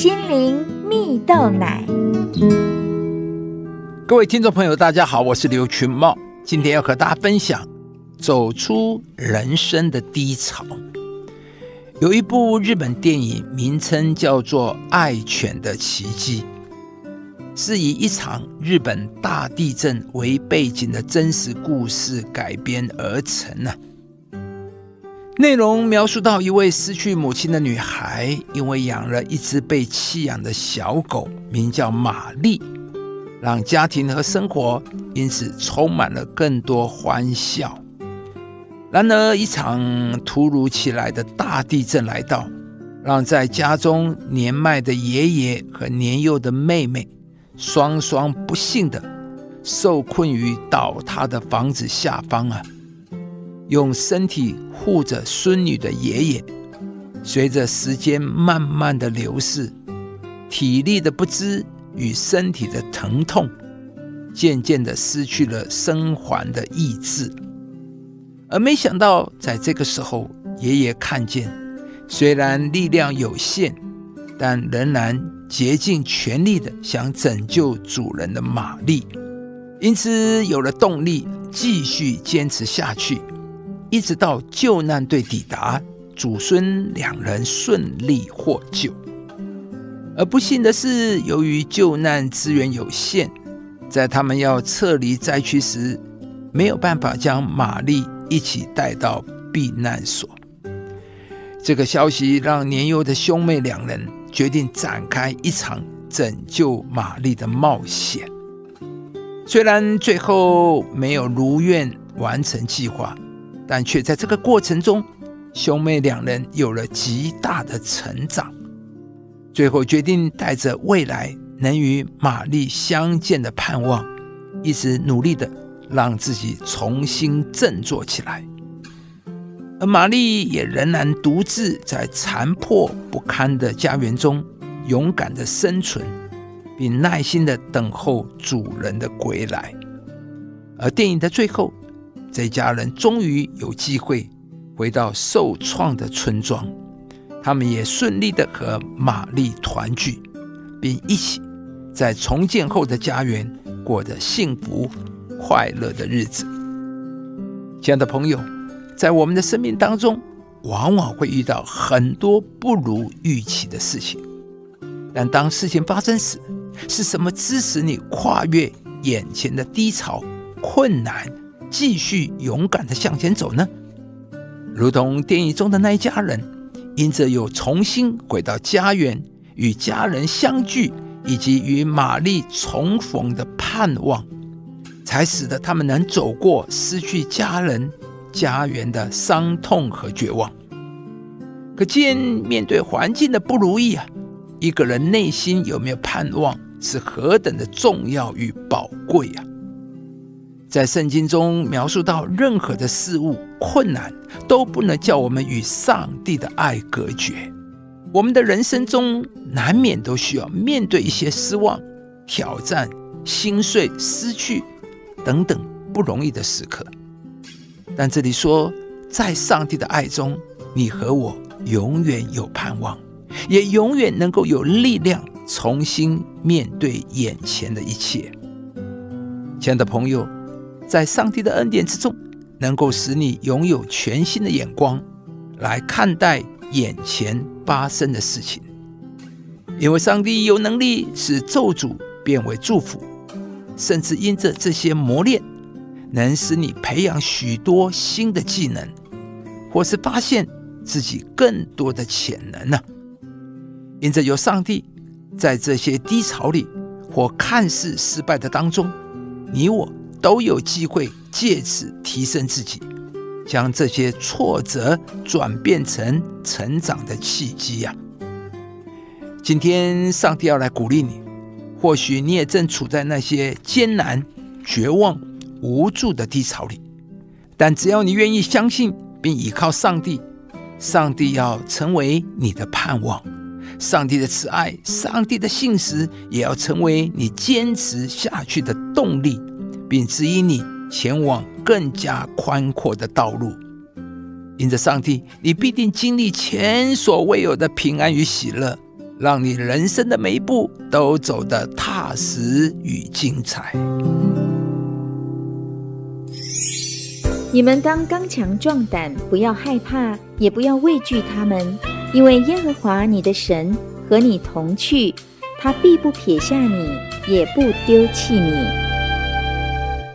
心灵蜜豆奶。各位听众朋友，大家好，我是刘群茂，今天要和大家分享走出人生的低潮。有一部日本电影，名称叫做《爱犬的奇迹》，是以一场日本大地震为背景的真实故事改编而成呢。内容描述到一位失去母亲的女孩，因为养了一只被弃养的小狗，名叫玛丽，让家庭和生活因此充满了更多欢笑。然而，一场突如其来的大地震来到，让在家中年迈的爷爷和年幼的妹妹双双不幸的受困于倒塌的房子下方啊！用身体护着孙女的爷爷，随着时间慢慢的流逝，体力的不支与身体的疼痛，渐渐的失去了生还的意志。而没想到，在这个时候，爷爷看见，虽然力量有限，但仍然竭尽全力的想拯救主人的玛丽，因此有了动力，继续坚持下去。一直到救难队抵达，祖孙两人顺利获救。而不幸的是，由于救难资源有限，在他们要撤离灾区时，没有办法将玛丽一起带到避难所。这个消息让年幼的兄妹两人决定展开一场拯救玛丽的冒险。虽然最后没有如愿完成计划。但却在这个过程中，兄妹两人有了极大的成长。最后决定带着未来能与玛丽相见的盼望，一直努力的让自己重新振作起来。而玛丽也仍然独自在残破不堪的家园中勇敢的生存，并耐心的等候主人的归来。而电影的最后。这家人终于有机会回到受创的村庄，他们也顺利的和玛丽团聚，并一起在重建后的家园过着幸福快乐的日子。亲爱的朋友，在我们的生命当中，往往会遇到很多不如预期的事情，但当事情发生时，是什么支持你跨越眼前的低潮、困难？继续勇敢的向前走呢？如同电影中的那一家人，因着有重新回到家园、与家人相聚，以及与玛丽重逢的盼望，才使得他们能走过失去家人、家园的伤痛和绝望。可见，面对环境的不如意啊，一个人内心有没有盼望，是何等的重要与宝贵啊！在圣经中描述到，任何的事物困难都不能叫我们与上帝的爱隔绝。我们的人生中难免都需要面对一些失望、挑战、心碎、失去等等不容易的时刻。但这里说，在上帝的爱中，你和我永远有盼望，也永远能够有力量重新面对眼前的一切。亲爱的朋友。在上帝的恩典之中，能够使你拥有全新的眼光来看待眼前发生的事情，因为上帝有能力使咒诅变为祝福，甚至因着这些磨练，能使你培养许多新的技能，或是发现自己更多的潜能呢。因着有上帝在这些低潮里或看似失败的当中，你我。都有机会借此提升自己，将这些挫折转变成成长的契机呀！今天，上帝要来鼓励你。或许你也正处在那些艰难、绝望、无助的低潮里，但只要你愿意相信并依靠上帝，上帝要成为你的盼望，上帝的慈爱、上帝的信实也要成为你坚持下去的动力。并指引你前往更加宽阔的道路。因着上帝，你必定经历前所未有的平安与喜乐，让你人生的每一步都走得踏实与精彩。你们当刚强壮胆，不要害怕，也不要畏惧他们，因为耶和华你的神和你同去，他必不撇下你，也不丢弃你。